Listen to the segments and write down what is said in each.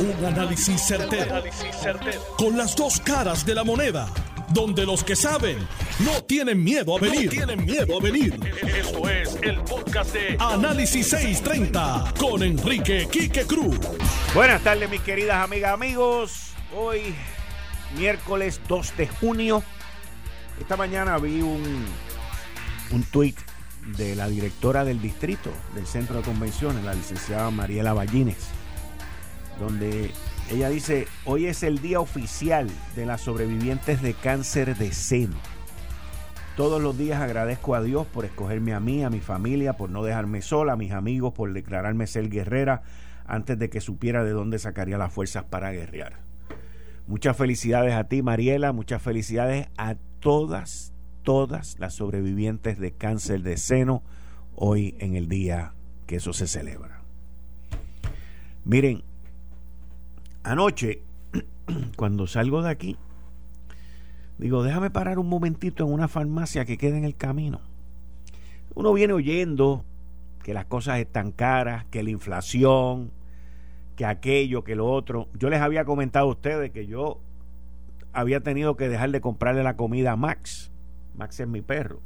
Un análisis certero, Con las dos caras de la moneda. Donde los que saben no tienen miedo a venir. tienen miedo a venir. Esto es el podcast de Análisis 630 con Enrique Quique Cruz. Buenas tardes, mis queridas amigas, amigos. Hoy, miércoles 2 de junio. Esta mañana vi un, un tuit de la directora del distrito del centro de convenciones, la licenciada Mariela Ballines donde ella dice, hoy es el día oficial de las sobrevivientes de cáncer de seno. Todos los días agradezco a Dios por escogerme a mí, a mi familia, por no dejarme sola, a mis amigos por declararme ser guerrera antes de que supiera de dónde sacaría las fuerzas para guerrear. Muchas felicidades a ti, Mariela, muchas felicidades a todas, todas las sobrevivientes de cáncer de seno hoy en el día que eso se celebra. Miren, Anoche, cuando salgo de aquí, digo, déjame parar un momentito en una farmacia que quede en el camino. Uno viene oyendo que las cosas están caras, que la inflación, que aquello, que lo otro. Yo les había comentado a ustedes que yo había tenido que dejar de comprarle la comida a Max. Max es mi perro.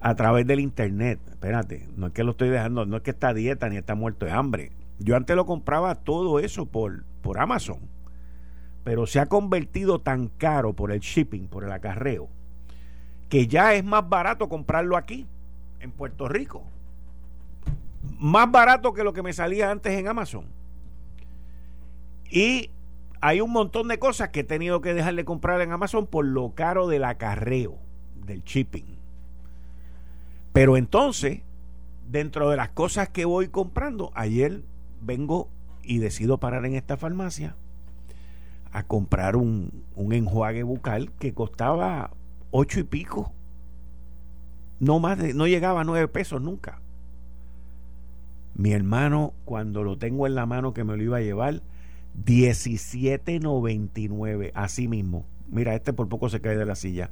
A través del internet. Espérate, no es que lo estoy dejando, no es que está dieta ni está muerto de hambre. Yo antes lo compraba todo eso por, por Amazon, pero se ha convertido tan caro por el shipping, por el acarreo, que ya es más barato comprarlo aquí, en Puerto Rico. Más barato que lo que me salía antes en Amazon. Y hay un montón de cosas que he tenido que dejar de comprar en Amazon por lo caro del acarreo, del shipping. Pero entonces, dentro de las cosas que voy comprando, ayer vengo y decido parar en esta farmacia a comprar un, enjuague bucal que costaba ocho y pico. No más de, no llegaba a nueve pesos nunca. Mi hermano, cuando lo tengo en la mano que me lo iba a llevar, 17.99, así mismo. Mira, este por poco se cae de la silla.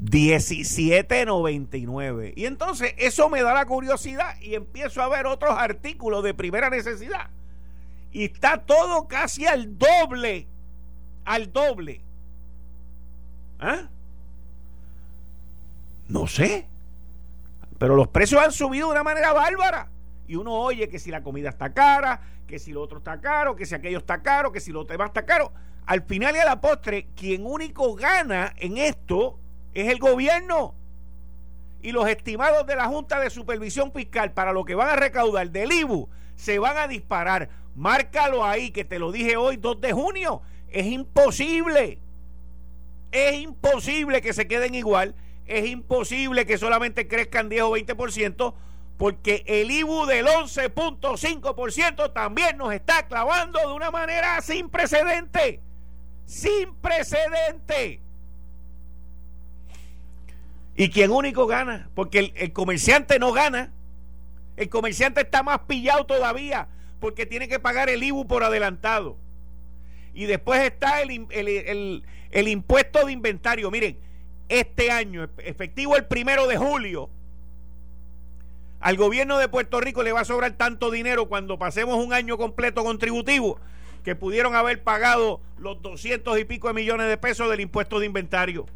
17.99. Y entonces eso me da la curiosidad y empiezo a ver otros artículos de primera necesidad. Y está todo casi al doble. Al doble. ¿Ah? No sé. Pero los precios han subido de una manera bárbara. Y uno oye que si la comida está cara, que si lo otro está caro, que si aquello está caro, que si lo demás está caro. Al final y a la postre, quien único gana en esto es el gobierno. Y los estimados de la Junta de Supervisión Fiscal para lo que van a recaudar del IBU se van a disparar. Márcalo ahí, que te lo dije hoy, 2 de junio. Es imposible. Es imposible que se queden igual. Es imposible que solamente crezcan 10 o 20%, porque el IBU del 11.5% también nos está clavando de una manera sin precedente. Sin precedente. Y quien único gana, porque el, comerciante no gana. El comerciante está más pillado todavía porque tiene que pagar el IBU por adelantado. Y después está el, el, impuesto de inventario. Miren, este año, efectivo el primero de julio, al gobierno de Puerto Rico le va a sobrar tanto dinero cuando pasemos un año completo contributivo que pudieron haber pagado los doscientos y pico de millones de pesos del impuesto de inventario.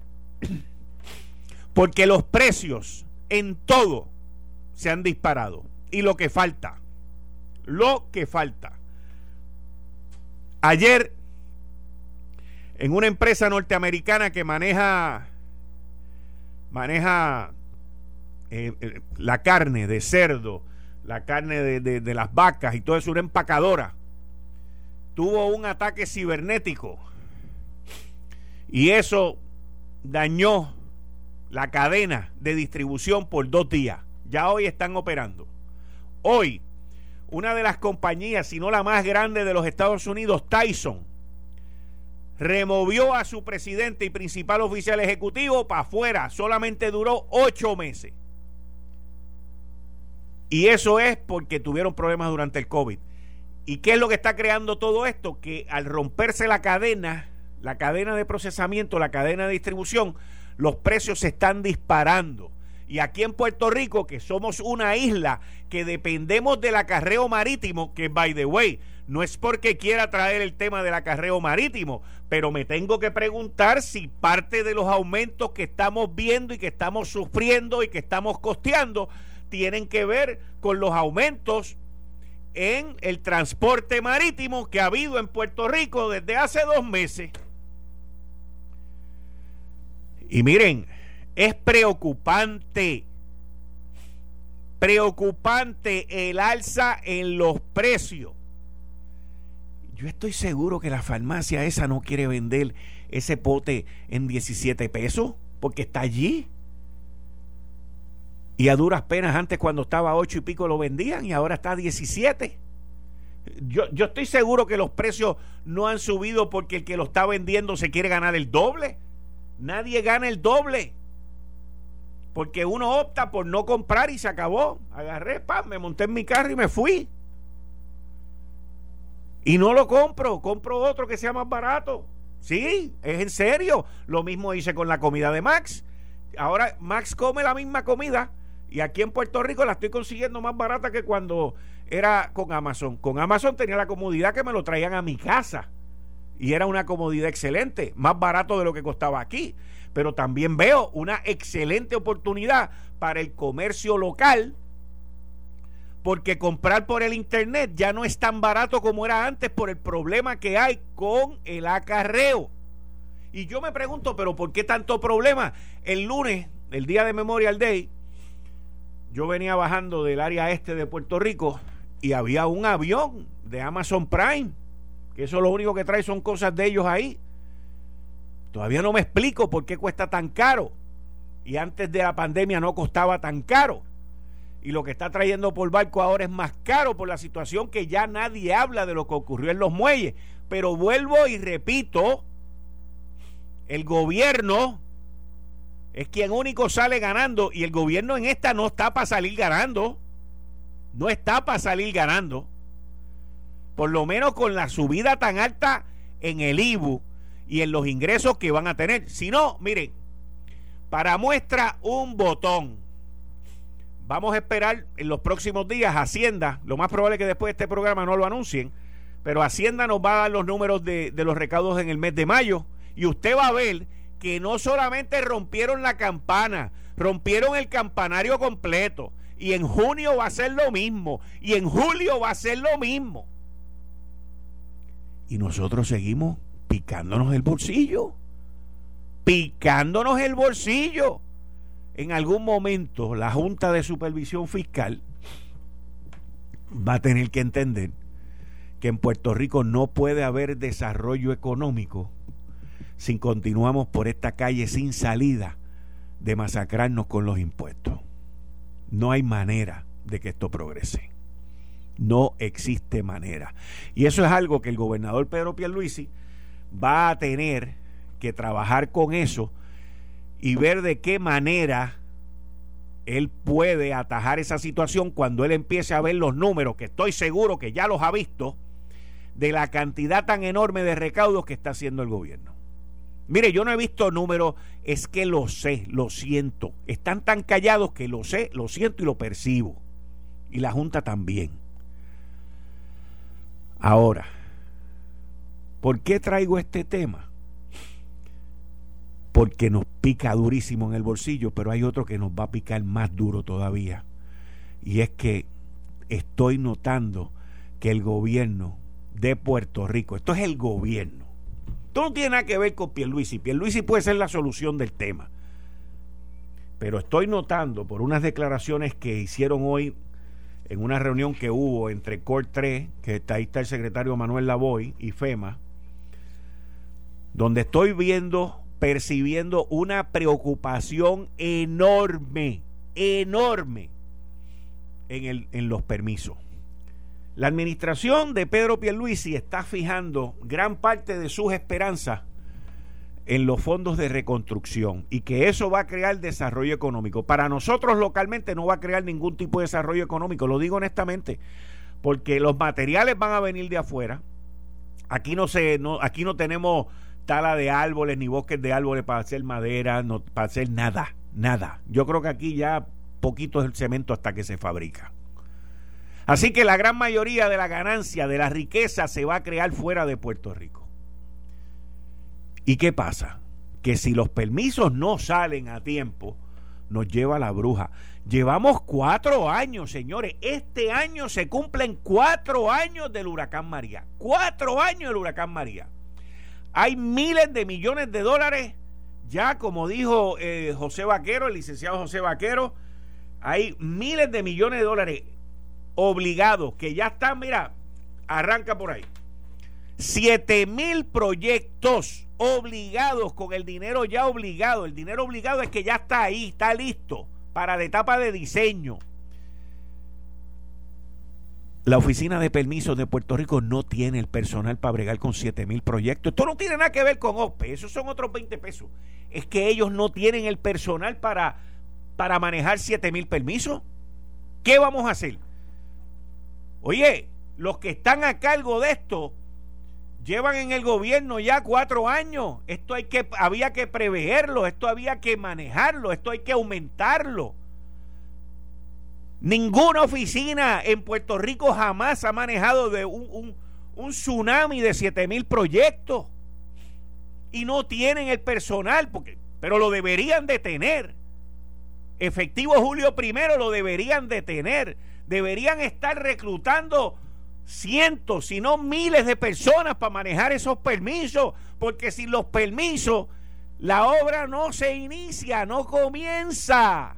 Porque los precios en todo se han disparado. Y lo que falta, lo que falta. Ayer, en una empresa norteamericana que maneja, maneja eh, eh, la carne de cerdo, la carne de, de las vacas y todo eso, una empacadora, tuvo un ataque cibernético. Y eso dañó la cadena de distribución por dos días. Ya hoy están operando. Hoy, una de las compañías, si no la más grande de los Estados Unidos, Tyson, removió a su presidente y principal oficial ejecutivo para afuera. Solamente duró ocho meses. Y eso es porque tuvieron problemas durante el COVID. ¿Y qué es lo que está creando todo esto? Que al romperse la cadena, la cadena de procesamiento, la cadena de distribución, los precios se están disparando. Y aquí en Puerto Rico, que somos una isla que dependemos del acarreo marítimo, que by the way, no es porque quiera traer el tema del acarreo marítimo, pero me tengo que preguntar si parte de los aumentos que estamos viendo y que estamos sufriendo y que estamos costeando tienen que ver con los aumentos en el transporte marítimo que ha habido en Puerto Rico desde hace dos meses. Y miren, es preocupante, preocupante el alza en los precios. Yo estoy seguro que la farmacia esa no quiere vender ese pote en 17 pesos porque está allí. Y a duras penas antes cuando estaba a 8 y pico lo vendían y ahora está a 17. Yo, yo estoy seguro que los precios no han subido porque el que lo está vendiendo se quiere ganar el doble. Nadie gana el doble. Porque uno opta por no comprar y se acabó. Agarré, pam, me monté en mi carro y me fui. Y no lo compro, compro otro que sea más barato. Sí, es en serio. Lo mismo hice con la comida de Max. Ahora Max come la misma comida y aquí en Puerto Rico la estoy consiguiendo más barata que cuando era con Amazon. Con Amazon tenía la comodidad que me lo traían a mi casa y era una comodidad excelente, más barato de lo que costaba aquí. Pero también veo una excelente oportunidad para el comercio local, porque comprar por el internet ya no es tan barato como era antes por el problema que hay con el acarreo. Y yo me pregunto, pero ¿por qué tanto problema? El lunes, el día de Memorial Day, yo venía bajando del área este de Puerto Rico y había un avión de Amazon Prime que eso lo único que trae son cosas de ellos ahí. Todavía no me explico por qué cuesta tan caro. Y antes de la pandemia no costaba tan caro. Y lo que está trayendo por barco ahora es más caro por la situación que ya nadie habla de lo que ocurrió en los muelles. Pero vuelvo y repito, el gobierno es quien único sale ganando y el gobierno en esta no está para salir ganando. No está para salir ganando por lo menos con la subida tan alta en el IBU y en los ingresos que van a tener. Si no, miren, para muestra un botón. Vamos a esperar en los próximos días Hacienda, lo más probable es que después de este programa no lo anuncien, pero Hacienda nos va a dar los números de, los recaudos en el mes de mayo y usted va a ver que no solamente rompieron la campana, rompieron el campanario completo y en junio va a ser lo mismo y en julio va a ser lo mismo y nosotros seguimos picándonos el bolsillo. Picándonos el bolsillo. En algún momento la Junta de Supervisión Fiscal va a tener que entender que en Puerto Rico no puede haber desarrollo económico si continuamos por esta calle sin salida de masacrarnos con los impuestos. No hay manera de que esto progrese. No existe manera. Y eso es algo que el gobernador Pedro Pierluisi va a tener que trabajar con eso y ver de qué manera él puede atajar esa situación cuando él empiece a ver los números, que estoy seguro que ya los ha visto, de la cantidad tan enorme de recaudos que está haciendo el gobierno. Mire, yo no he visto números, es que lo sé, lo siento. Están tan callados que lo sé, lo siento y lo percibo. Y la Junta también. Ahora, ¿por qué traigo este tema? Porque nos pica durísimo en el bolsillo, pero hay otro que nos va a picar más duro todavía. Y es que estoy notando que el gobierno de Puerto Rico, esto es el gobierno, esto no tiene nada que ver con Pierluisi, Pierluisi puede ser la solución del tema. Pero estoy notando por unas declaraciones que hicieron hoy en una reunión que hubo entre COR 3, que está ahí está el secretario Manuel Lavoy, y FEMA, donde estoy viendo, percibiendo una preocupación enorme, enorme en, el, en los permisos. La administración de Pedro Pierluisi está fijando gran parte de sus esperanzas en los fondos de reconstrucción y que eso va a crear desarrollo económico. Para nosotros localmente no va a crear ningún tipo de desarrollo económico, lo digo honestamente, porque los materiales van a venir de afuera. Aquí no se no aquí no tenemos tala de árboles ni bosques de árboles para hacer madera, no, para hacer nada. Nada. Yo creo que aquí ya poquito es el cemento hasta que se fabrica. Así que la gran mayoría de la ganancia, de la riqueza, se va a crear fuera de Puerto Rico. ¿Y qué pasa? Que si los permisos no salen a tiempo, nos lleva la bruja. Llevamos cuatro años, señores. Este año se cumplen cuatro años del huracán María. Cuatro años del huracán María. Hay miles de millones de dólares. Ya, como dijo eh, José Vaquero, el licenciado José Vaquero, hay miles de millones de dólares obligados que ya están, mira, arranca por ahí. Siete mil proyectos obligados con el dinero ya obligado. El dinero obligado es que ya está ahí, está listo para la etapa de diseño. La oficina de permisos de Puerto Rico no tiene el personal para bregar con siete mil proyectos. Esto no tiene nada que ver con OPE, esos son otros 20 pesos. Es que ellos no tienen el personal para, para manejar siete mil permisos. ¿Qué vamos a hacer? Oye, los que están a cargo de esto llevan en el gobierno ya cuatro años. Esto hay que, había que preverlo, esto había que manejarlo, esto hay que aumentarlo. Ninguna oficina en Puerto Rico jamás ha manejado de un, un tsunami de siete mil proyectos. Y no tienen el personal, porque, pero lo deberían de tener. Efectivo julio primero lo deberían de tener deberían estar reclutando cientos, si no miles de personas para manejar esos permisos, porque sin los permisos la obra no se inicia, no comienza.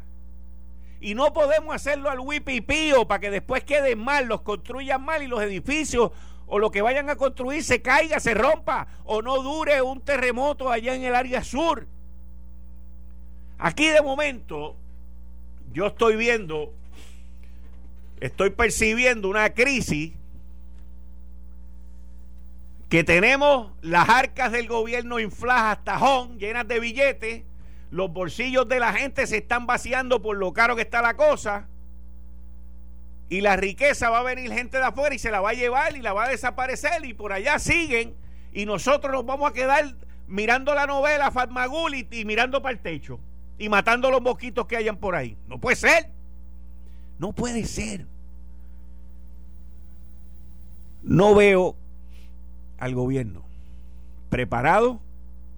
Y no podemos hacerlo al wipipío para que después queden mal, los construyan mal y los edificios o lo que vayan a construir se caiga, se rompa o no dure un terremoto allá en el área sur. Aquí de momento yo estoy viendo estoy percibiendo una crisis que tenemos las arcas del gobierno infladas hasta tajón, llenas de billetes, los bolsillos de la gente se están vaciando por lo caro que está la cosa, y la riqueza va a venir gente de afuera y se la va a llevar y la va a desaparecer, y por allá siguen, y nosotros nos vamos a quedar mirando la novela Fatmagul y mirando para el techo, y matando los mosquitos que hayan por ahí. No puede ser. No puede ser. No veo al gobierno preparado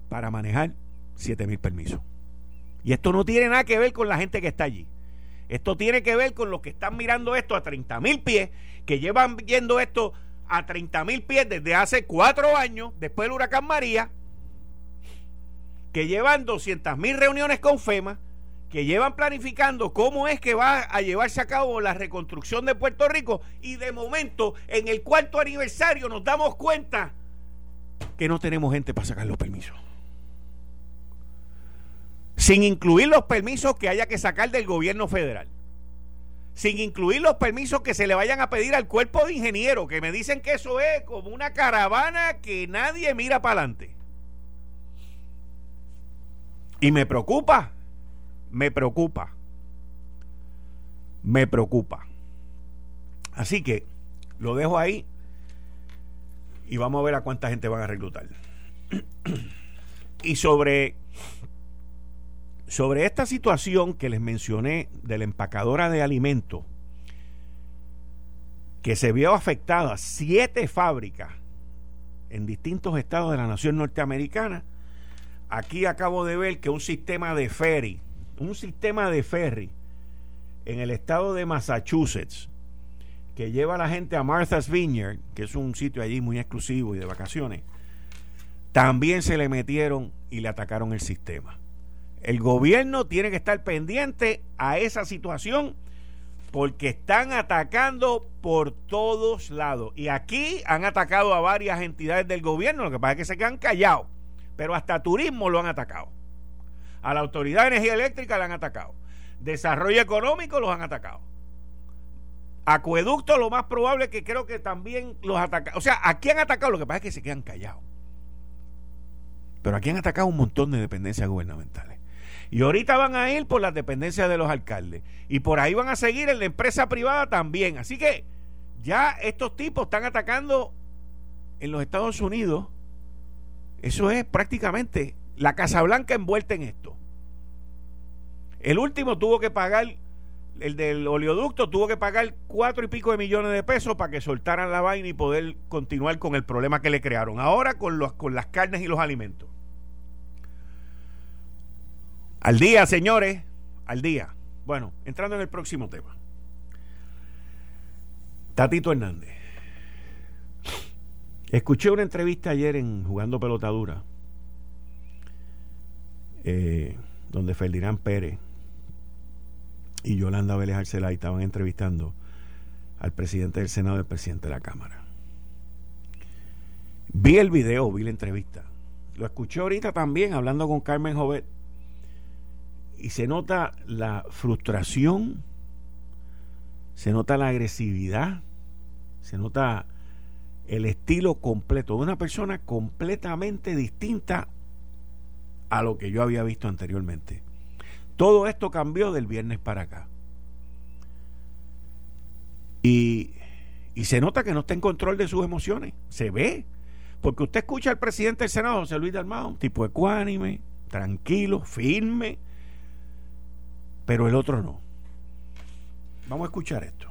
para manejar 7 mil permisos. Y esto no tiene nada que ver con la gente que está allí. Esto tiene que ver con los que están mirando esto a 30 mil pies, que llevan viendo esto a 30 mil pies desde hace cuatro años, después del huracán María, que llevan 200 mil reuniones con FEMA, que llevan planificando cómo es que va a llevarse a cabo la reconstrucción de Puerto Rico y de momento en el cuarto aniversario nos damos cuenta que no tenemos gente para sacar los permisos. Sin incluir los permisos que haya que sacar del gobierno federal. Sin incluir los permisos que se le vayan a pedir al cuerpo de ingenieros, que me dicen que eso es como una caravana que nadie mira para adelante. Y me preocupa me preocupa. Me preocupa. Así que lo dejo ahí y vamos a ver a cuánta gente van a reclutar. y sobre sobre esta situación que les mencioné de la empacadora de alimentos que se vio afectada siete fábricas en distintos estados de la nación norteamericana, aquí acabo de ver que un sistema de ferry un sistema de ferry en el estado de Massachusetts que lleva a la gente a Martha's Vineyard, que es un sitio allí muy exclusivo y de vacaciones, también se le metieron y le atacaron el sistema. El gobierno tiene que estar pendiente a esa situación porque están atacando por todos lados. Y aquí han atacado a varias entidades del gobierno, lo que pasa es que se quedan callados, pero hasta turismo lo han atacado. A la Autoridad de Energía Eléctrica la han atacado. Desarrollo económico los han atacado. Acueducto, lo más probable que creo que también los atacan. O sea, aquí han atacado, lo que pasa es que se quedan callados. Pero aquí han atacado un montón de dependencias gubernamentales. Y ahorita van a ir por las dependencias de los alcaldes. Y por ahí van a seguir en la empresa privada también. Así que ya estos tipos están atacando en los Estados Unidos. Eso es prácticamente la Casa Blanca envuelta en esto. El último tuvo que pagar, el del oleoducto tuvo que pagar cuatro y pico de millones de pesos para que soltaran la vaina y poder continuar con el problema que le crearon. Ahora con, los, con las carnes y los alimentos. Al día, señores, al día. Bueno, entrando en el próximo tema. Tatito Hernández. Escuché una entrevista ayer en Jugando Pelotadura, eh, donde Ferdinand Pérez y Yolanda Vélez Arcelay estaban entrevistando al presidente del Senado y al presidente de la Cámara. Vi el video, vi la entrevista. Lo escuché ahorita también hablando con Carmen Jovet. Y se nota la frustración, se nota la agresividad, se nota el estilo completo de una persona completamente distinta a lo que yo había visto anteriormente. Todo esto cambió del viernes para acá. Y, y, se nota que no está en control de sus emociones. Se ve. Porque usted escucha al presidente del Senado, José Luis Dalmao, tipo ecuánime, tranquilo, firme, pero el otro no. Vamos a escuchar esto.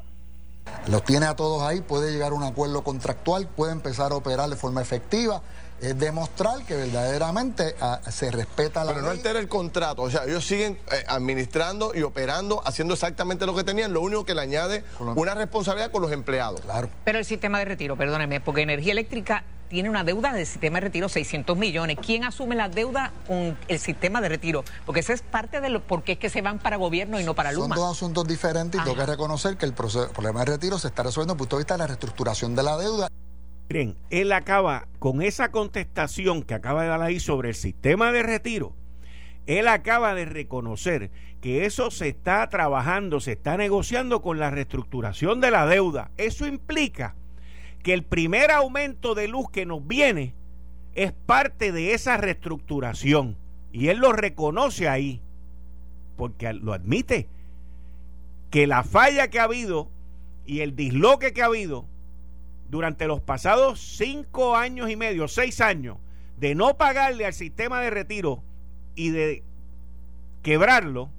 Los tiene a todos ahí, puede llegar a un acuerdo contractual, puede empezar a operar de forma efectiva. Es demostrar que verdaderamente ah, se respeta la Pero no altera el contrato, o sea, ellos siguen eh, administrando y operando, haciendo exactamente lo que tenían, lo único que le añade una responsabilidad con los empleados. Claro. Pero el sistema de retiro, perdóneme, porque energía eléctrica tiene una deuda del sistema de retiro 600 millones. ¿Quién asume la deuda con el sistema de retiro? Porque esa es parte de lo por qué es que se van para gobierno y no para Luma. Son dos asuntos diferentes y tengo que reconocer que el, problema de retiro se está resolviendo desde el punto de vista de la reestructuración de la deuda. Miren, él acaba con esa contestación que acaba de dar ahí sobre el sistema de retiro. Él acaba de reconocer que eso se está trabajando, se está negociando con la reestructuración de la deuda. Eso implica que el primer aumento de luz que nos viene es parte de esa reestructuración. Y él lo reconoce ahí, porque lo admite, que la falla que ha habido y el disloque que ha habido durante los pasados cinco años y medio, seis años, de no pagarle al sistema de retiro y de quebrarlo,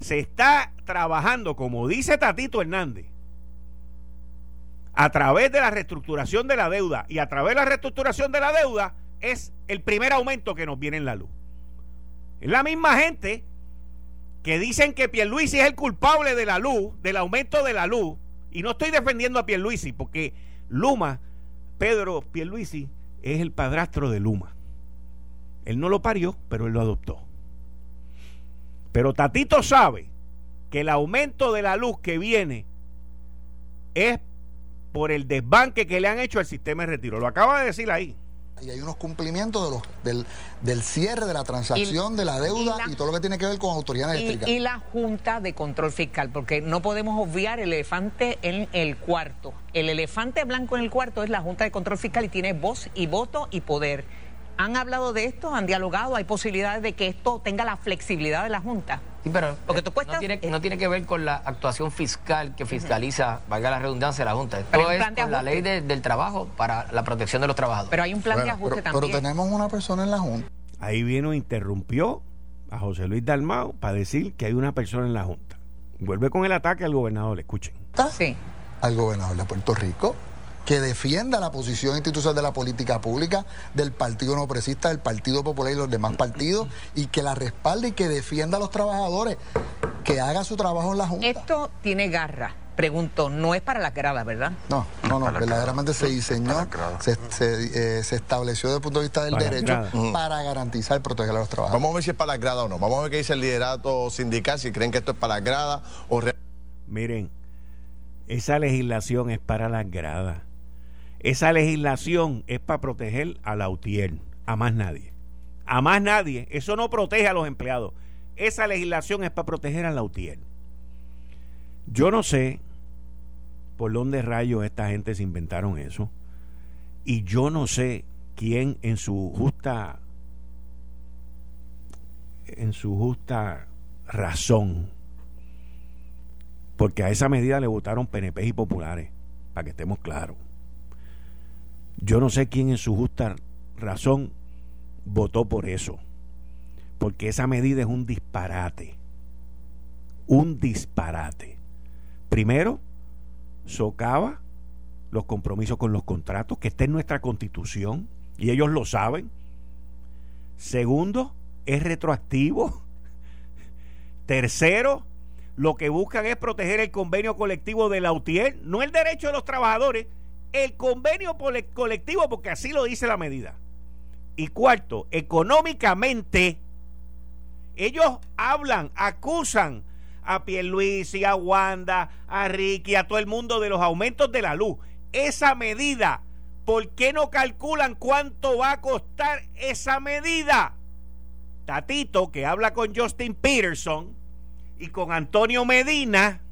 se está trabajando, como dice Tatito Hernández, a través de la reestructuración de la deuda y a través de la reestructuración de la deuda es el primer aumento que nos viene en la luz. Es la misma gente que dicen que Pierluisi es el culpable de la luz, del aumento de la luz, y no estoy defendiendo a Pierluisi porque Luma, Pedro Pierluisi, es el padrastro de Luma. Él no lo parió, pero él lo adoptó. Pero Tatito sabe que el aumento de la luz que viene es por el desbanque que le han hecho al sistema de retiro. Lo acaba de decir ahí. Y hay unos cumplimientos de los, del, del cierre de la transacción, de la deuda y, todo lo que tiene que ver con autoridad eléctrica. Y, la Junta de Control Fiscal, porque no podemos obviar el elefante en el cuarto. El elefante blanco en el cuarto es la Junta de Control Fiscal y tiene voz y voto y poder. ¿Han hablado de esto? ¿Han dialogado? ¿Hay posibilidades de que esto tenga la flexibilidad de la Junta? Sí, pero Porque tú no, tiene, no tiene que ver con la actuación fiscal que fiscaliza, valga la redundancia, de la Junta. Esto es con la ley del trabajo para la protección de los trabajadores. Pero hay un plan de ajuste también. Pero tenemos una persona en la Junta. Ahí vino, interrumpió a José Luis Dalmao para decir que hay una persona en la Junta. Vuelve con el ataque al gobernador, escuchen. Sí. Al gobernador de Puerto Rico que defienda la posición institucional de la política pública del Partido No Presista, del Partido Popular y los demás partidos, y que la respalde y que defienda a los trabajadores, que haga su trabajo en la Junta. Esto tiene garra. Pregunto, no es para las gradas, ¿verdad? No, no, no, verdaderamente se diseñó, se, eh, se, estableció desde el punto de vista del derecho para garantizar y proteger a los trabajadores. Vamos a ver si es para las gradas o no. Vamos a ver qué dice el liderato sindical, si creen que esto es para las gradas o... Miren, esa legislación es para las gradas. Esa legislación es para proteger a la UTIER, a más nadie. A más nadie. Eso no protege a los empleados. Esa legislación es para proteger a la UTIER. Yo no sé por dónde rayos esta gente se inventaron eso. Y yo no sé quién en su justa en su justa razón porque a esa medida le votaron PNP y populares, para que estemos claros. Yo no sé quién en su justa razón votó por eso, porque esa medida es un disparate, un disparate. Primero, socava los compromisos con los contratos, que está en nuestra constitución, y ellos lo saben. Segundo, es retroactivo. Tercero, lo que buscan es proteger el convenio colectivo de la UTIER, no el derecho de los trabajadores, el convenio colectivo, porque así lo dice la medida. Y cuarto, económicamente, ellos hablan, acusan a Pierluisi, a Wanda, a Ricky, a todo el mundo de los aumentos de la luz. Esa medida, ¿por qué no calculan cuánto va a costar esa medida? Tatito, que habla con Justin Peterson y con Antonio Medina,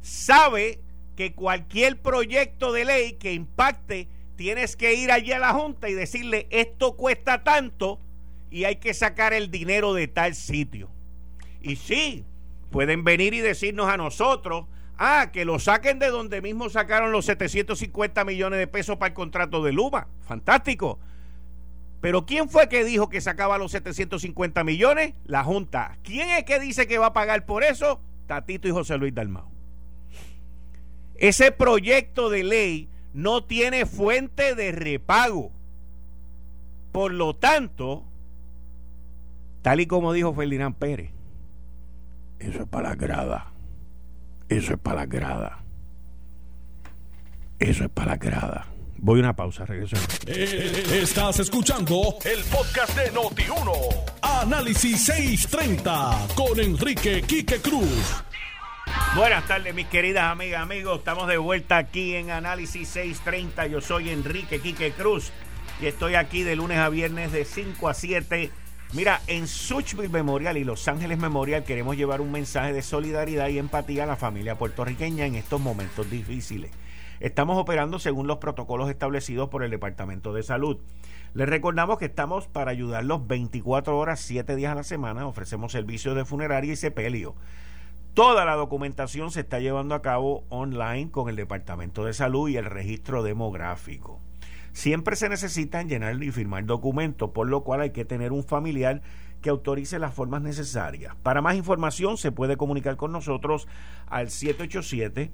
sabe que cualquier proyecto de ley que impacte, tienes que ir allí a la Junta y decirle, esto cuesta tanto y hay que sacar el dinero de tal sitio. Y sí, pueden venir y decirnos a nosotros, ah, que lo saquen de donde mismo sacaron los 750 millones de pesos para el contrato de Luma. Fantástico. Pero ¿quién fue que dijo que sacaba los 750 millones? La Junta. ¿Quién es que dice que va a pagar por eso? Tatito y José Luis Dalmau. Ese proyecto de ley no tiene fuente de repago. Por lo tanto, tal y como dijo Ferdinand Pérez, eso es para la grada. Eso es para la grada. Eso es para la grada. Voy a una pausa, regreso. Eh, estás escuchando el podcast de Noti1. Análisis 630 con Enrique Quique Cruz. Buenas tardes, mis queridas amigas, amigos. Estamos de vuelta aquí en Análisis 630. Yo soy Enrique Quique Cruz y estoy aquí de lunes a viernes de 5 a 7 Mira, en Suchville Memorial y Los Ángeles Memorial queremos llevar un mensaje de solidaridad y empatía a la familia puertorriqueña en estos momentos difíciles. Estamos operando según los protocolos establecidos por el Departamento de Salud. Les recordamos que estamos para ayudarlos 24 horas, 7 días a la semana. Ofrecemos servicios de funeraria y sepelio. Toda la documentación se está llevando a cabo online con el Departamento de Salud y el registro demográfico. Siempre se necesitan llenar y firmar documentos, por lo cual hay que tener un familiar que autorice las formas necesarias. Para más información se puede comunicar con nosotros al 787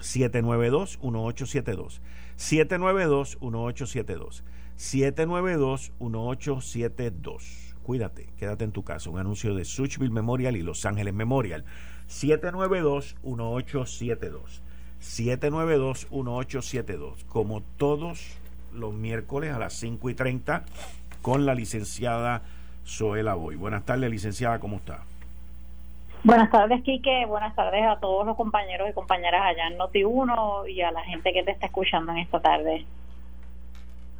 792 1872. 792 1872. 792 1872. Cuídate, quédate en tu casa. Un anuncio de Suchville Memorial y Los Ángeles Memorial. 792 1872. 792 1872. Como todos los miércoles a las 5 y 30 con la licenciada Zoela Boy. Buenas tardes, licenciada, ¿cómo está? Buenas tardes, Quique. Buenas tardes a todos los compañeros y compañeras allá en Noti1 y a la gente que te está escuchando en esta tarde.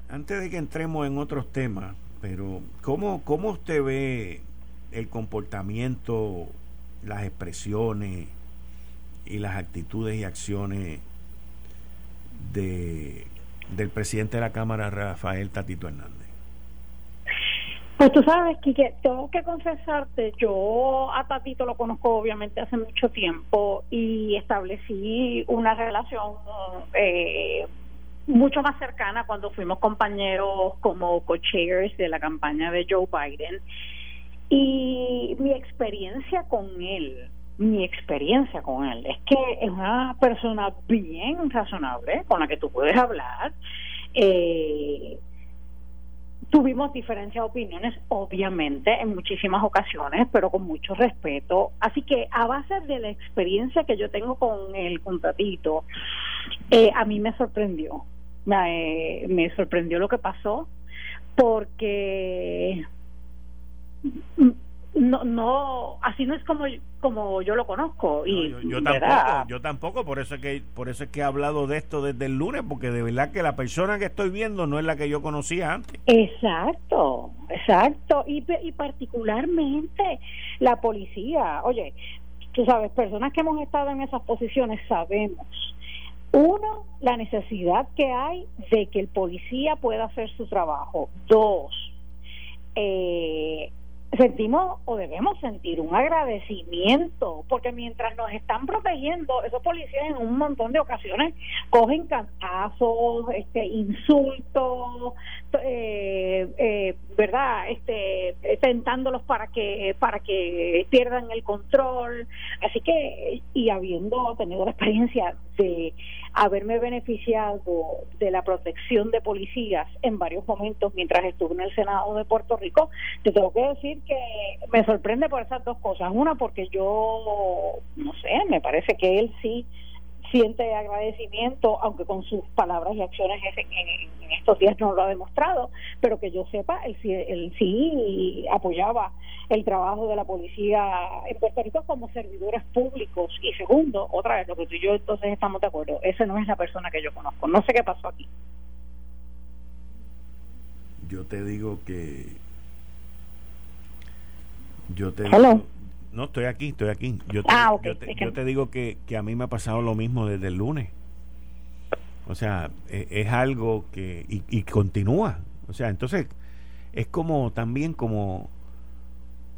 Antes de que entremos en otros temas, pero ¿cómo, cómo usted ve el comportamiento, las expresiones y las actitudes y acciones de del presidente de la Cámara, Rafael Tatito Hernández? Pues tú sabes, que tengo que confesarte, yo a Tatito lo conozco obviamente hace mucho tiempo y establecí una relación eh, mucho más cercana cuando fuimos compañeros como co-chairs de la campaña de Joe Biden. Y mi experiencia con él mi experiencia con él es que es una persona bien razonable con la que tú puedes hablar. Eh, tuvimos diferentes opiniones, obviamente, en muchísimas ocasiones, pero con mucho respeto. Así que a base de la experiencia que yo tengo con el contratito, eh, a mí me sorprendió. Me sorprendió lo que pasó porque no no así no es como como yo lo conozco y yo, tampoco yo tampoco por eso es que por eso es que he hablado de esto desde el lunes porque de verdad que la persona que estoy viendo no es la que yo conocía antes. Exacto exacto y, y particularmente la policía. Oye tú sabes personas que hemos estado en esas posiciones sabemos uno la necesidad que hay de que el policía pueda hacer su trabajo. Dos eh, sentimos o debemos sentir un agradecimiento, porque mientras nos están protegiendo, esos policías en un montón de ocasiones cogen cantazos, este, insultos, eh, eh, ¿verdad? Este, tentándolos para que, para que pierdan el control. Así que, y habiendo tenido la experiencia de haberme beneficiado de la protección de policías en varios momentos mientras estuve en el Senado de Puerto Rico, te tengo que decir que me sorprende por esas dos cosas. Una, porque yo, no sé, me parece que él sí siente agradecimiento, aunque con sus palabras y acciones en, estos días no lo ha demostrado, pero que yo sepa, él, él sí apoyaba el trabajo de la policía en Puerto Rico como servidores públicos. Y segundo, otra vez, lo que tú y yo entonces estamos de acuerdo, ese no es la persona que yo conozco. No sé qué pasó aquí. Yo te digo que... Yo te digo, no, estoy aquí, estoy aquí. Yo te, ah, yo te, digo que, que, a mí me ha pasado lo mismo desde el lunes. O sea, e, es, algo que... Y, y, continúa. O sea, entonces es como también como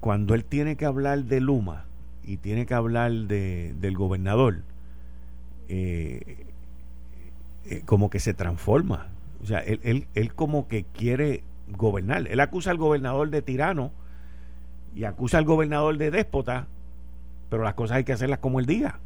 cuando él tiene que hablar de Luma y tiene que hablar de, del gobernador, eh, eh, como que se transforma. O sea, él, él, él como que quiere gobernar. Él acusa al gobernador de tirano y acusa al gobernador de déspota, pero las cosas hay que hacerlas como él diga.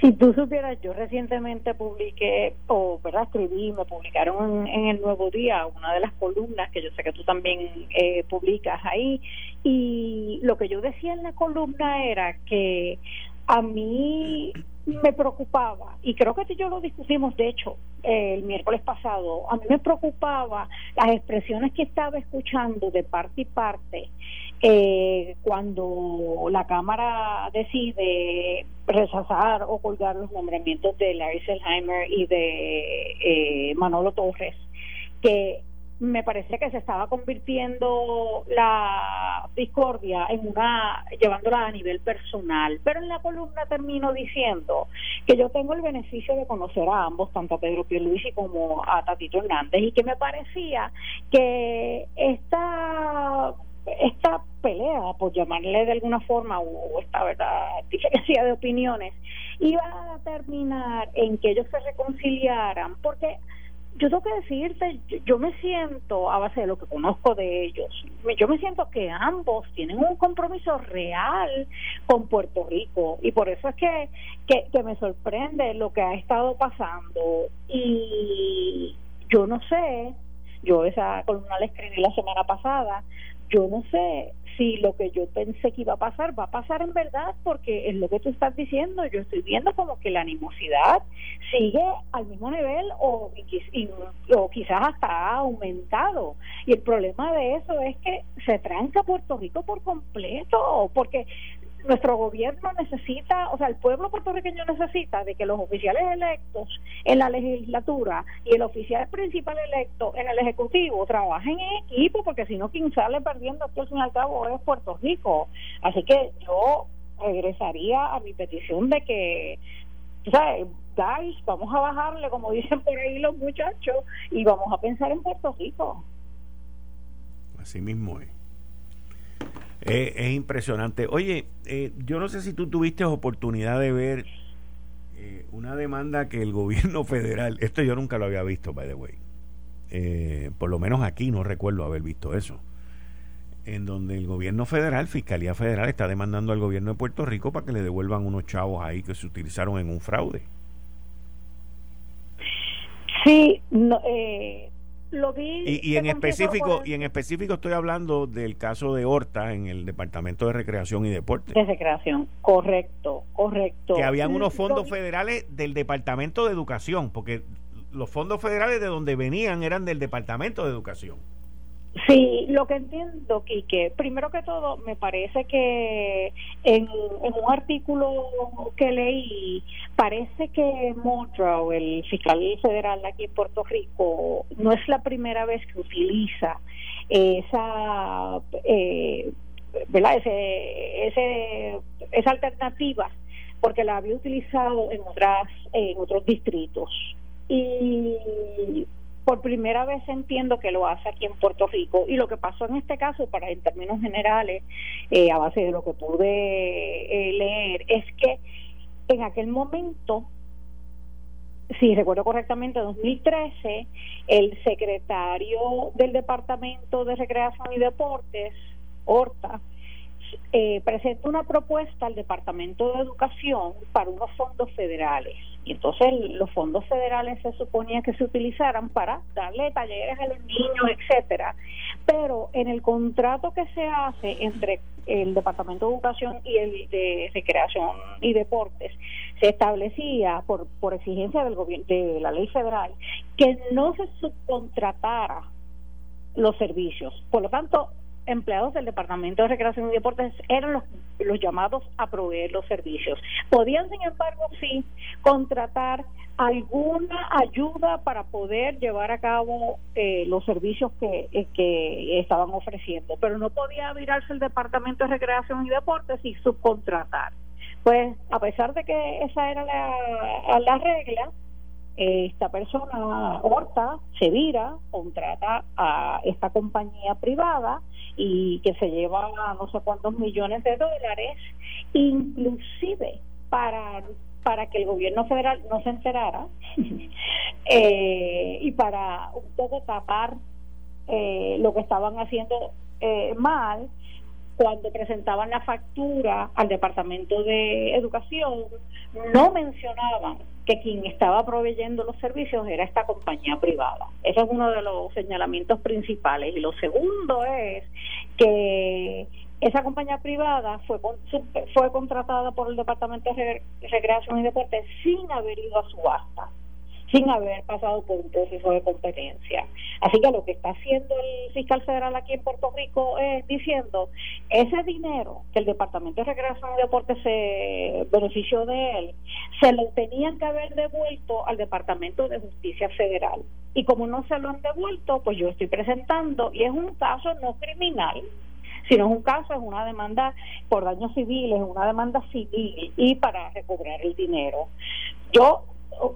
Si, tú supieras, yo recientemente publiqué, o verdad, escribí, me publicaron en, el Nuevo Día una de las columnas que yo sé que tú también eh, publicas ahí, y lo que yo decía en la columna era que a mí me preocupaba, y creo que yo lo discutimos, de hecho, el miércoles pasado, a mí me preocupaba las expresiones que estaba escuchando de parte y parte eh, cuando la Cámara decide rechazar o colgar los nombramientos de Larry Selheimer y de eh, Manolo Torres, que me parece que se estaba convirtiendo la discordia en una llevándola a nivel personal. Pero en la columna termino diciendo que yo tengo el beneficio de conocer a ambos tanto a Pedro Pierluisi como a Tatito Hernández y que me parecía que esta esta pelea por llamarle de alguna forma o esta verdad diferencia de opiniones iba a terminar en que ellos se reconciliaran porque yo tengo que decirte, yo, me siento, a base de lo que conozco de ellos, yo me siento que ambos tienen un compromiso real con Puerto Rico. Y por eso es que, que, que me sorprende lo que ha estado pasando. Y yo no sé, yo esa columna la escribí la semana pasada, yo no sé si lo que yo pensé que iba a pasar va a pasar en verdad, porque es lo que tú estás diciendo, yo estoy viendo como que la animosidad sigue al mismo nivel o, o quizás hasta ha aumentado. Y el problema de eso es que se tranca Puerto Rico por completo, porque nuestro gobierno necesita, o sea, el pueblo puertorriqueño necesita de que los oficiales electos en la legislatura y el oficial principal electo en el ejecutivo trabajen en equipo, porque si no, quien sale perdiendo aquí al fin y al cabo es Puerto Rico. Así que yo regresaría a mi petición de que, sea, guys, vamos a bajarle, como dicen por ahí los muchachos, y vamos a pensar en Puerto Rico. Así mismo es. Es impresionante. Oye, eh, yo no sé si tú tuviste oportunidad de ver eh, una demanda que el gobierno federal, esto yo nunca lo había visto, by the way, eh, por lo menos aquí no recuerdo haber visto eso, en donde el gobierno federal, Fiscalía Federal, está demandando al gobierno de Puerto Rico para que le devuelvan unos chavos ahí que se utilizaron en un fraude. Sí, no, eh, y, en específico y en específico estoy hablando del caso de Horta en el Departamento de Recreación y Deporte. De Recreación, correcto, correcto. Que habían unos fondos federales del Departamento de Educación, porque los fondos federales de donde venían eran del Departamento de Educación. Sí, lo que entiendo, Quique, primero que todo, me parece que en, un artículo que leí, parece que Monroe, el fiscal federal aquí en Puerto Rico, no es la primera vez que utiliza esa, eh, ¿verdad? Ese, ese, esa alternativa, porque la había utilizado en, otras, en otros distritos. Y por primera vez entiendo que lo hace aquí en Puerto Rico. Y lo que pasó en este caso, para en términos generales, eh, a base de lo que pude eh, leer, es que en aquel momento si recuerdo correctamente, en 2013, el secretario del Departamento de Recreación y Deportes, Horta, eh, presentó una propuesta al Departamento de Educación para unos fondos federales. Y entonces los fondos federales se suponía que se utilizaran para darle talleres a los niños, etcétera. Pero en el contrato que se hace entre el Departamento de Educación y el de Recreación y Deportes, se establecía por, por exigencia del gobierno de la ley federal que no se subcontratara los servicios. Por lo tanto, empleados del Departamento de Recreación y Deportes eran los, los llamados a proveer los servicios. Podían, sin embargo, sí contratar alguna ayuda para poder llevar a cabo eh, los servicios que, eh, estaban ofreciendo, pero no podía virarse el Departamento de Recreación y Deportes y subcontratar. Pues a pesar de que esa era la, la regla, esta persona, Horta, se vira, contrata a esta compañía privada y que se lleva no sé cuántos millones de dólares, inclusive para para que el gobierno federal no se enterara eh, y para un poco tapar eh, lo que estaban haciendo eh, mal cuando presentaban la factura al Departamento de Educación no mencionaban que quien estaba proveyendo los servicios era esta compañía privada. Ese es uno de los señalamientos principales. Y lo segundo es que esa compañía privada fue, fue contratada por el Departamento de Recreación y Deporte sin haber ido a subasta sin haber pasado por un proceso de competencia. Así que lo que está haciendo el fiscal federal aquí en Puerto Rico es diciendo, ese dinero que el Departamento de Recreación y Deporte se benefició de él, se lo tenían que haber devuelto al Departamento de Justicia Federal. Y como no se lo han devuelto, pues yo estoy presentando, y es un caso no criminal, sino es un caso, es una demanda por daños civiles, una demanda civil y para recobrar el dinero. Yo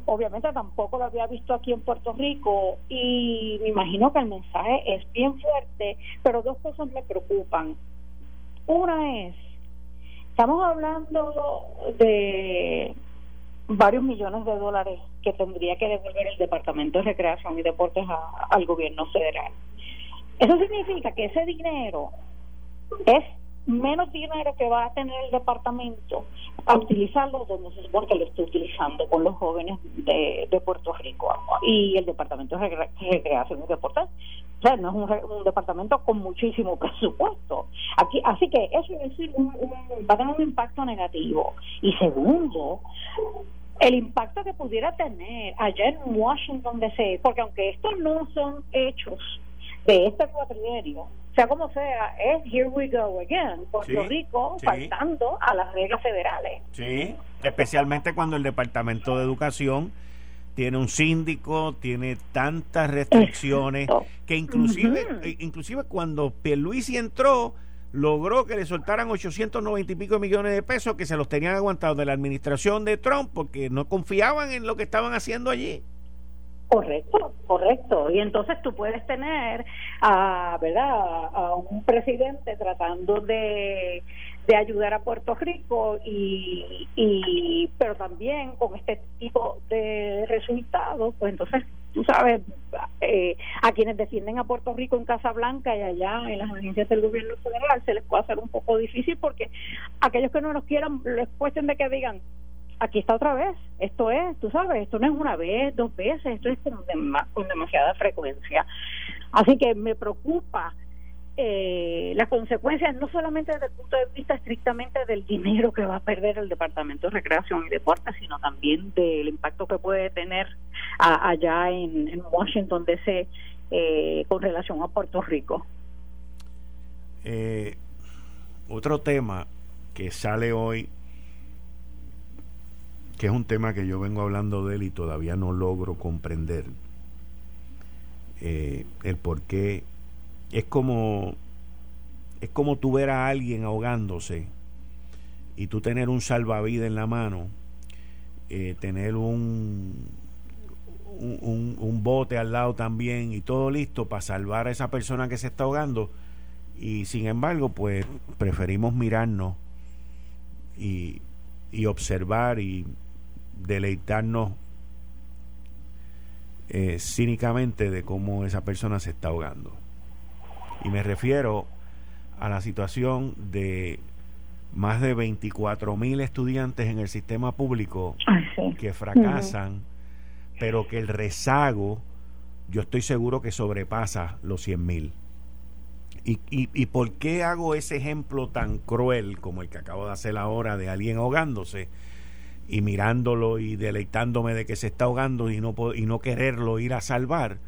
obviamente tampoco lo había visto aquí en Puerto Rico y me imagino que el mensaje es bien fuerte, pero dos cosas me preocupan. Una es, estamos hablando de varios millones de dólares que tendría que devolver el Departamento de Recreación y Deportes al gobierno federal. Eso significa que ese dinero es menos dinero que va a tener el departamento a utilizarlo donde se supone que lo está utilizando con los jóvenes de, Puerto Rico. Y el departamento de recreación y deportes o sea no es un, departamento con muchísimo presupuesto. Aquí así que eso es decir va a tener un impacto negativo. Y segundo el impacto que pudiera tener allá en Washington DC porque aunque estos no son hechos de este cuatrienio sea como sea, es here we go again. Puerto Rico faltando a las reglas federales. Sí, especialmente cuando el Departamento de Educación tiene un síndico, tiene tantas restricciones que inclusive eh, inclusive cuando Pierluisi entró logró que le soltaran 890 y pico millones de pesos que se los tenían aguantados de la administración de Trump porque no confiaban en lo que estaban haciendo allí. Correcto, correcto. Y entonces tú puedes tener a, ¿verdad? a un presidente tratando de, de ayudar a Puerto Rico y, y pero también con este tipo de resultados, pues entonces tú sabes eh, a quienes defienden a Puerto Rico en Casa Blanca y allá en las agencias del gobierno federal se les puede hacer un poco difícil porque aquellos que no nos quieran les cuesten de que digan aquí está otra vez. Esto es, tú sabes, esto no es una vez, dos veces, esto es con, demasiada frecuencia. Así que me preocupa eh, las consecuencias, no solamente desde el punto de vista estrictamente del dinero que va a perder el Departamento de Recreación y Deportes, sino también del impacto que puede tener allá en, Washington DC eh, con relación a Puerto Rico. Eh, otro tema que sale hoy que es un tema que yo vengo hablando de él y todavía no logro comprender eh, el por qué. Es como, es como tú ver a alguien ahogándose y tú tener un salvavidas en la mano, eh, tener un, un, un, bote al lado también y todo listo para salvar a esa persona que se está ahogando y sin embargo pues preferimos mirarnos y, y observar y deleitarnos eh, cínicamente de cómo esa persona se está ahogando. Y me refiero a la situación de más de 24 mil estudiantes en el sistema público que fracasan, pero que el rezago, yo estoy seguro que sobrepasa los 100 mil. ¿Y, y, y por qué hago ese ejemplo tan cruel como el que acabo de hacer ahora de alguien ahogándose? Y mirándolo y deleitándome de que se está ahogando y no, y no quererlo ir a salvar,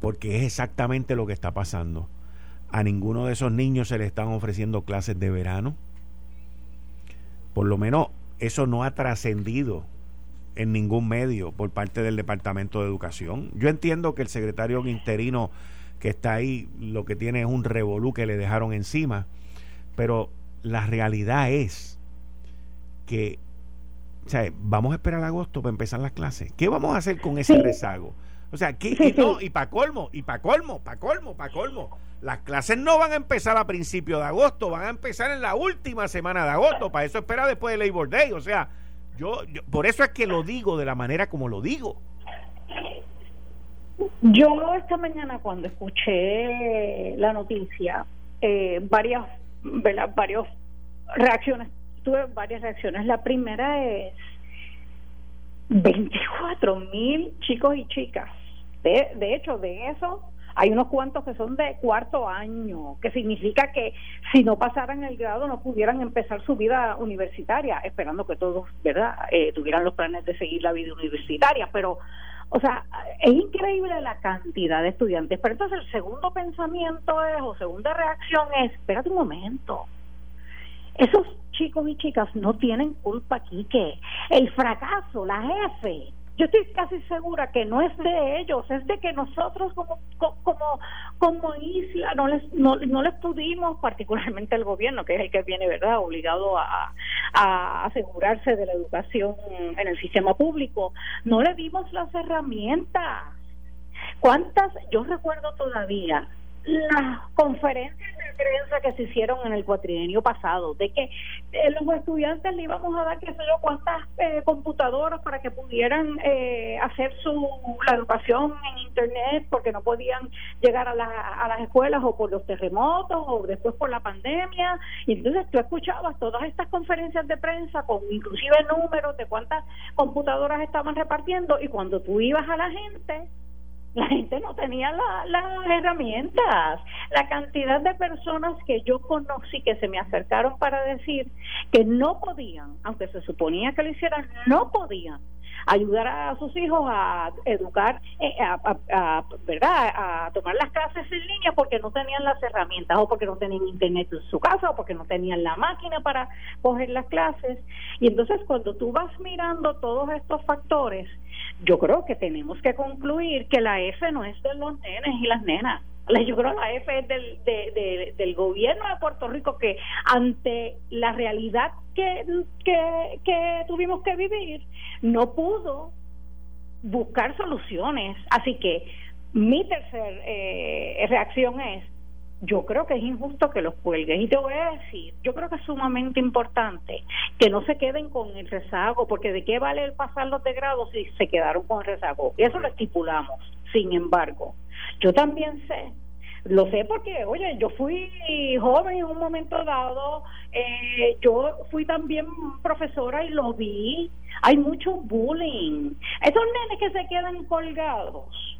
porque es exactamente lo que está pasando. A ninguno de esos niños se le están ofreciendo clases de verano. Por lo menos eso no ha trascendido en ningún medio por parte del Departamento de Educación. Yo entiendo que el secretario interino que está ahí lo que tiene es un revolú que le dejaron encima, pero la realidad es que o sea, vamos a esperar agosto para empezar las clases. ¿Qué vamos a hacer con ese rezago? O sea, ¿qué, y, no, y para colmo, y para colmo, para colmo, para colmo. Las clases no van a empezar a principios de agosto, van a empezar en la última semana de agosto. Para eso espera después de Labor Day. O sea, yo, por eso es que lo digo de la manera como lo digo. Yo esta mañana cuando escuché la noticia, eh, varias, varias reacciones tuve varias reacciones. La primera es 24 mil chicos y chicas. De, de hecho, de eso hay unos cuantos que son de cuarto año, que significa que si no pasaran el grado no pudieran empezar su vida universitaria, esperando que todos, ¿verdad?, eh, tuvieran los planes de seguir la vida universitaria. Pero, o sea, es increíble la cantidad de estudiantes. Pero entonces el segundo pensamiento es, o segunda reacción es, espérate un momento, esos chicos y chicas no tienen culpa aquí, que el fracaso, la jefe, yo estoy casi segura que no es de ellos, es de que nosotros como como como isla no les no, les pudimos, particularmente el gobierno, que es el que viene, ¿verdad?, obligado a, a asegurarse de la educación en el sistema público, no le dimos las herramientas. ¿Cuántas? Yo recuerdo todavía las conferencias de prensa que se hicieron en el cuatrienio pasado, de que eh, los estudiantes le íbamos a dar, qué sé yo, cuántas eh, computadoras para que pudieran eh, hacer su la educación en Internet, porque no podían llegar a, a las escuelas o por los terremotos o después por la pandemia. Y entonces tú escuchabas todas estas conferencias de prensa con inclusive números de cuántas computadoras estaban repartiendo y cuando tú ibas a la gente, la gente no tenía las herramientas. La cantidad de personas que yo conocí que se me acercaron para decir que no podían, aunque se suponía que lo hicieran, no podían ayudar a sus hijos a educar, eh, a, ¿verdad? A tomar las clases en línea porque no tenían las herramientas o porque no tenían internet en su casa o porque no tenían la máquina para coger las clases. Y entonces cuando tú vas mirando todos estos factores, yo creo que tenemos que concluir que la F no es de los nenes y las nenas. Yo creo que la F es del, del gobierno de Puerto Rico que ante la realidad que, que, tuvimos que vivir, no pudo buscar soluciones. Así que mi tercer eh, reacción es, yo creo que es injusto que los cuelgues. Y te voy a decir, yo creo que es sumamente importante que no se queden con el rezago, porque de qué vale el pasar los de grado si se quedaron con el rezago. Y eso lo estipulamos. Sin embargo, yo también sé lo sé porque, oye, yo fui joven en un momento dado, eh, yo fui también profesora y lo vi. Hay mucho bullying. Esos nenes que se quedan colgados,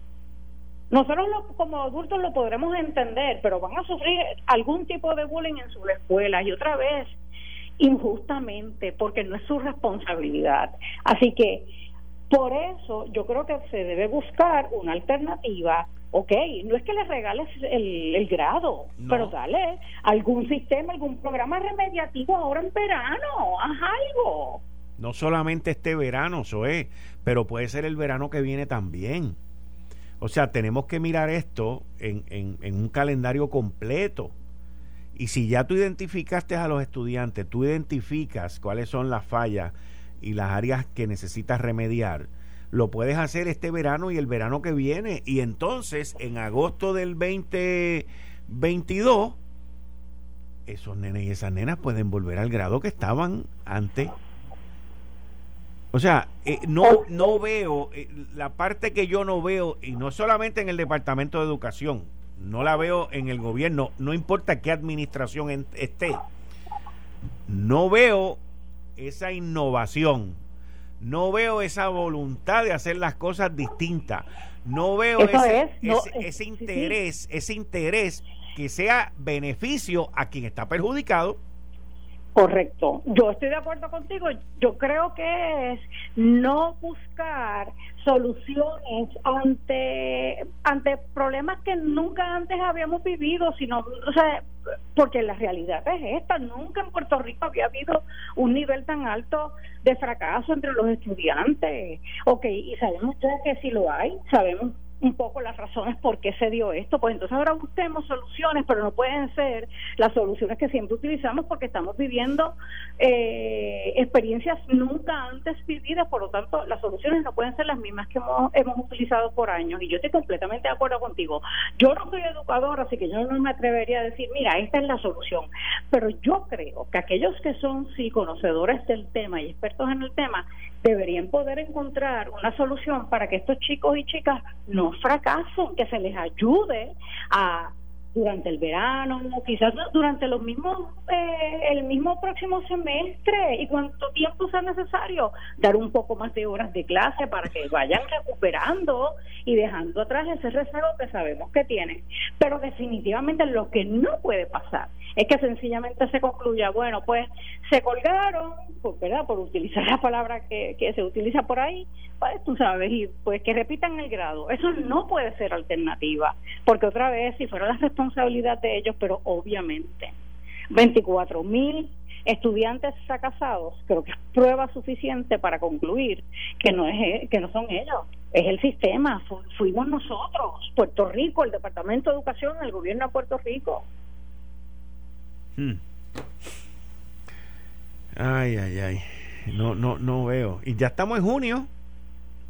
nosotros como adultos lo podremos entender, pero van a sufrir algún tipo de bullying en su escuela y otra vez injustamente porque no es su responsabilidad. Así que por eso yo creo que se debe buscar una alternativa. Ok, no es que le regales el, grado, pero dale algún sistema, algún programa remediativo ahora en verano, haz algo. No solamente este verano, es, pero puede ser el verano que viene también. O sea, tenemos que mirar esto en, un calendario completo. Y si ya tú identificaste a los estudiantes, tú identificas cuáles son las fallas y las áreas que necesitas remediar, lo puedes hacer este verano y el verano que viene. Y entonces, en agosto del 2022, esos nenes y esas nenas pueden volver al grado que estaban antes. O sea, eh, no, no veo, eh, la parte que yo no veo, y no solamente en el Departamento de Educación, no la veo en el gobierno, no importa qué administración esté, no veo esa innovación, no veo esa voluntad de hacer las cosas distintas, no veo ese, ese, interés, ese interés que sea beneficio a quien está perjudicado. Correcto. Yo estoy de acuerdo contigo. Yo creo que es no buscar soluciones ante ante problemas que nunca antes habíamos vivido, sino, o sea, porque la realidad es esta. Nunca en Puerto Rico había habido un nivel tan alto de fracaso entre los estudiantes. Ok, y sabemos ustedes que sí lo hay, sabemos un poco las razones por qué se dio esto, pues entonces ahora busquemos soluciones, pero no pueden ser las soluciones que siempre utilizamos porque estamos viviendo eh, experiencias nunca antes vividas, por lo tanto las soluciones no pueden ser las mismas que hemos, hemos utilizado por años. Y yo estoy completamente de acuerdo contigo. Yo no soy educadora, así que yo no me atrevería a decir, mira, esta es la solución, pero yo creo que aquellos que son sí conocedores del tema y expertos en el tema deberían poder encontrar una solución para que estos chicos y chicas no fracasen, que se les ayude a durante el verano, quizás durante los mismos, eh, el mismo próximo semestre y cuánto tiempo sea necesario, dar un poco más de horas de clase para que vayan recuperando y dejando atrás ese rezago que sabemos que tienen. Pero definitivamente lo que no puede pasar es que sencillamente se concluya, bueno, pues se colgaron, pues, ¿verdad? Por utilizar la palabra que, que se utiliza por ahí, pues tú sabes, y pues que repitan el grado. Eso no puede ser alternativa, porque otra vez, si fuera la responsabilidad de ellos, pero obviamente, 24 mil estudiantes fracasados, creo que es prueba suficiente para concluir que no es que no son ellos, es el sistema, fuimos nosotros, Puerto Rico, el Departamento de Educación, el gobierno de Puerto Rico. Hmm. Ay, ay, ay. No, no, no veo. Y ya estamos en junio.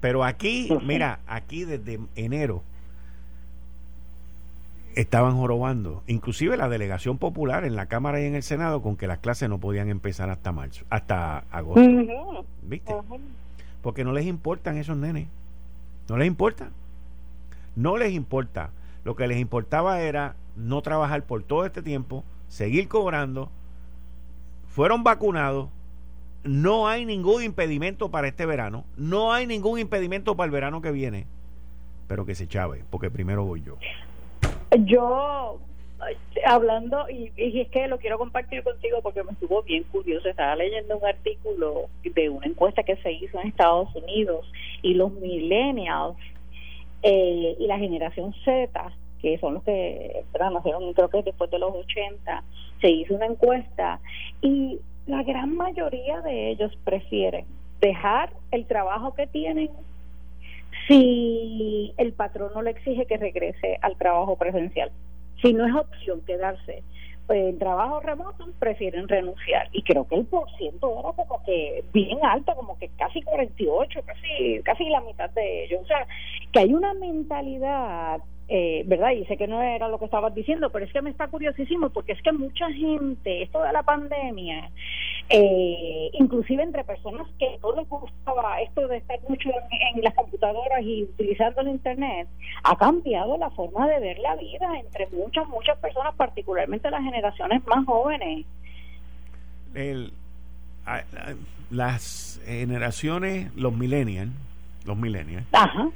Pero aquí, mira, aquí desde enero estaban jorobando, inclusive la delegación popular en la Cámara y en el Senado, con que las clases no podían empezar hasta marzo, hasta agosto. ¿Viste? Porque no les importan esos nenes. No les importa. No les importa. Lo que les importaba era no trabajar por todo este tiempo, seguir cobrando, fueron vacunados, no hay ningún impedimento para este verano, no hay ningún impedimento para el verano que viene, pero que se chave, porque primero voy yo. Yo, hablando, y, es que lo quiero compartir contigo porque me estuvo bien curioso, estaba leyendo un artículo de una encuesta que se hizo en Estados Unidos y los millennials eh, y la generación Z que son los que nacieron creo que después de los 80, se hizo una encuesta y la gran mayoría de ellos prefieren dejar el trabajo que tienen si el patrón no le exige que regrese al trabajo presencial. Si no es opción quedarse en trabajo remoto, prefieren renunciar. Y creo que el porciento era como que bien alto, como que casi 48, casi, casi la mitad de ellos. O sea, que hay una mentalidad eh, ¿verdad? Y sé que no era lo que estabas diciendo, pero es que me está curiosísimo porque es que mucha gente, esto de la pandemia, eh, inclusive entre personas que no les gustaba esto de estar mucho en, las computadoras y utilizando el Internet, ha cambiado la forma de ver la vida entre muchas, muchas personas, particularmente las generaciones más jóvenes. las generaciones, los millennials, los millennials, Ajá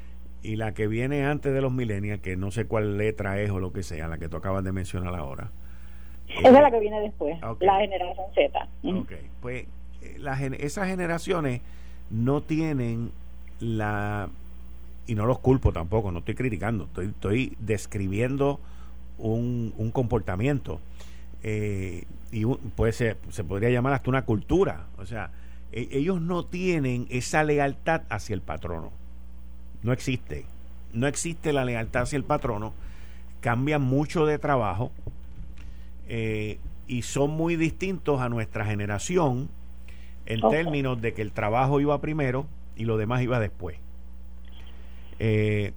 y la que viene antes de los millennials, que no sé cuál letra es o lo que sea, la que tú acabas de mencionar ahora. Esa es la que viene después, la generación Z. Ok, pues eh, esas generaciones no tienen la... Y no los culpo tampoco, no estoy criticando, estoy, estoy describiendo un, un comportamiento. Eh, y puede ser, se podría llamar hasta una cultura. O sea, e, ellos no tienen esa lealtad hacia el patrono. No existe. No existe la lealtad hacia el patrono. Cambian mucho de trabajo eh, y son muy distintos a nuestra generación en términos de que el trabajo iba primero y lo demás iba después. Eh,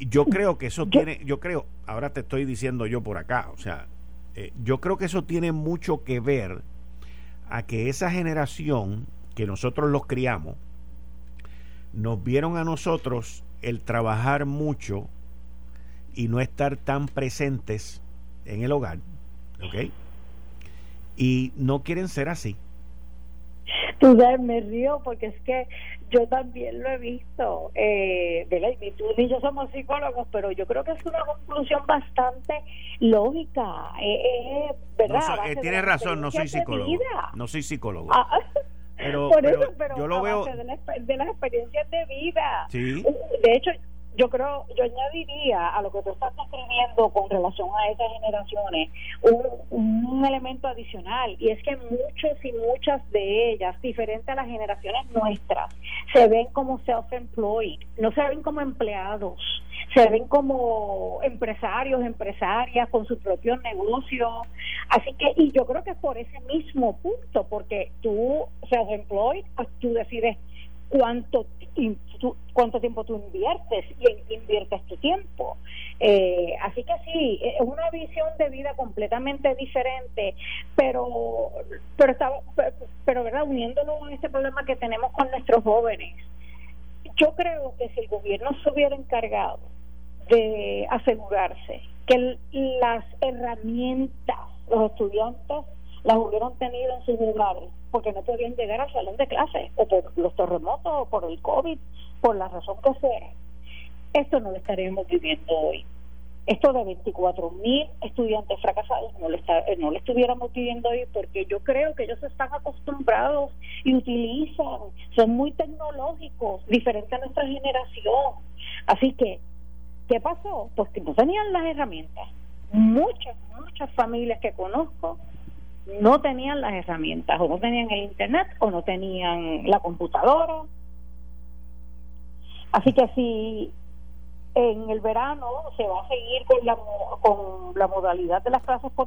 yo creo que eso tiene, yo creo, ahora te estoy diciendo yo por acá, o sea, eh, yo creo que eso tiene mucho que ver a que esa generación que nosotros los criamos, nos vieron a nosotros el trabajar mucho y no estar tan presentes en el hogar, ¿ok? Y no quieren ser así. Tú sabes, me río porque es que yo también lo he visto, eh, ¿verdad? Y tú y yo somos psicólogos, pero yo creo que es una conclusión bastante lógica, eh, eh ¿verdad? Eh, tienes razón, no soy psicólogo. No soy psicólogo. Ah, pero, Por eso, pero yo lo veo de, de las experiencias de vida. Sí. De hecho, yo creo, yo añadiría a lo que tú estás describiendo con relación a esas generaciones un, un, elemento adicional y es que muchos y muchas de ellas, diferente a las generaciones nuestras, se ven como self-employed, no se ven como empleados, se ven como empresarios, empresarias con sus propios negocios. Así que, y yo creo que es por ese mismo punto, porque tú, self-employed, pues tú decides cuánto cuánto tiempo tú inviertes y inviertes tu tiempo. Eh, así que sí, es una visión de vida completamente diferente, pero pero estaba, pero verdad uniéndolo a este problema que tenemos con nuestros jóvenes. Yo creo que si el gobierno se hubiera encargado de asegurarse que las herramientas los estudiantes las hubieran tenido en sus hogares porque no podían llegar al salón de clase o por los terremotos o por el COVID, por la razón que sea. Esto no lo estaríamos viviendo hoy. Esto de 24 mil estudiantes fracasados no lo, está, no lo estuviéramos viviendo hoy porque yo creo que ellos están acostumbrados y utilizan, son muy tecnológicos, diferente a nuestra generación. Así que, ¿qué pasó? Pues que no tenían las herramientas. Muchas, muchas familias que conozco no tenían las herramientas, o no tenían el internet, o no tenían la computadora. Así que si en el verano se va a seguir con la, con la modalidad de las clases por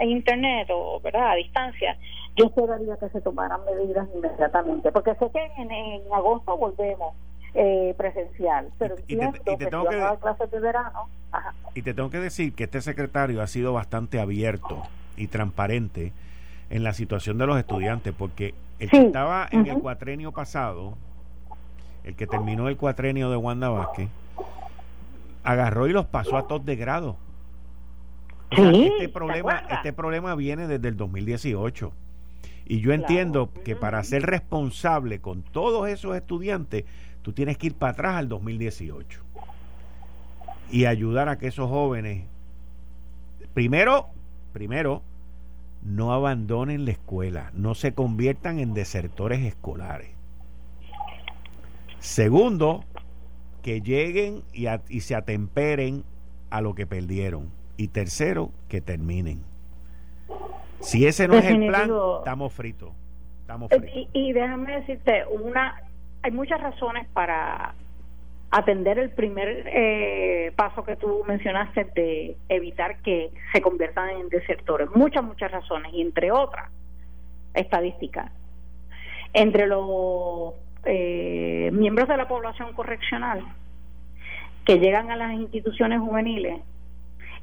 internet o ¿verdad? a distancia, yo esperaría que se tomaran medidas inmediatamente, porque sé que en, agosto volvemos eh, presencial, pero y, te, tengo que, clases de verano. Y te tengo que decir que este secretario ha sido bastante abierto y transparente en la situación de los estudiantes, porque el que estaba en el cuatrenio pasado, el que terminó el cuatrenio de Wanda Vázquez, agarró y los pasó a todos de grado. este problema, este problema viene desde el 2018. Y yo entiendo que para ser responsable con todos esos estudiantes, tú tienes que ir para atrás al 2018 y ayudar a que esos jóvenes, primero, primero, no abandonen la escuela, no se conviertan en desertores escolares. Segundo, que lleguen y, y se atemperen a lo que perdieron. Y tercero, que terminen. Si ese no es el plan, estamos fritos. Estamos fritos. Y, y déjame decirte, una, hay muchas razones para atender el primer eh, paso que tú mencionaste de evitar que se conviertan en desertores. Muchas, muchas razones, y entre otras, estadísticas. Entre los eh, miembros de la población correccional que llegan a las instituciones juveniles,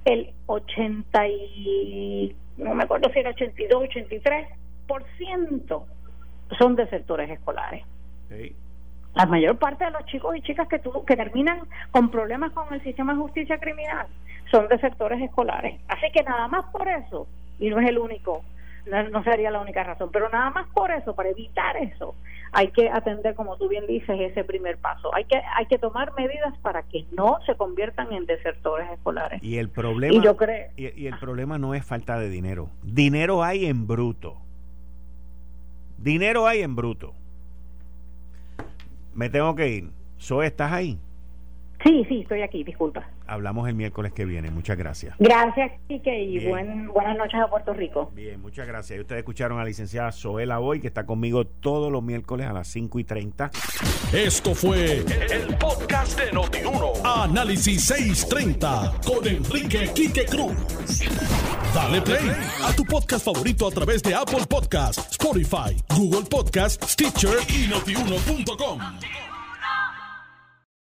el 80 y, no me acuerdo si era 82, 83% son desertores escolares. Sí la mayor parte de los chicos y chicas que, que terminan con problemas con el sistema de justicia criminal son de sectores escolares. Así que nada más por eso, y no es el único, no, sería la única razón, pero nada más por eso, para evitar eso, hay que atender, como tú bien dices, ese primer paso. Hay que hay que tomar medidas para que no se conviertan en desertores escolares. Y el problema, y, yo creo, y el problema no es falta de dinero. Dinero hay en bruto. Dinero hay en bruto me tengo que ir. Zoe, ¿estás ahí? Sí, sí, estoy aquí, disculpa. Hablamos el miércoles que viene, muchas gracias. Gracias, Quique, y buenas noches a Puerto Rico. Bien, muchas gracias. Y ustedes escucharon a la licenciada Zoela Boy, que está conmigo todos los miércoles a las 5 y 30. Esto fue el, podcast de Notiuno. Análisis 630 con Enrique Quique Cruz. Dale play a tu podcast favorito a través de Apple Podcasts, Spotify, Google Podcasts, Stitcher y notiuno.com.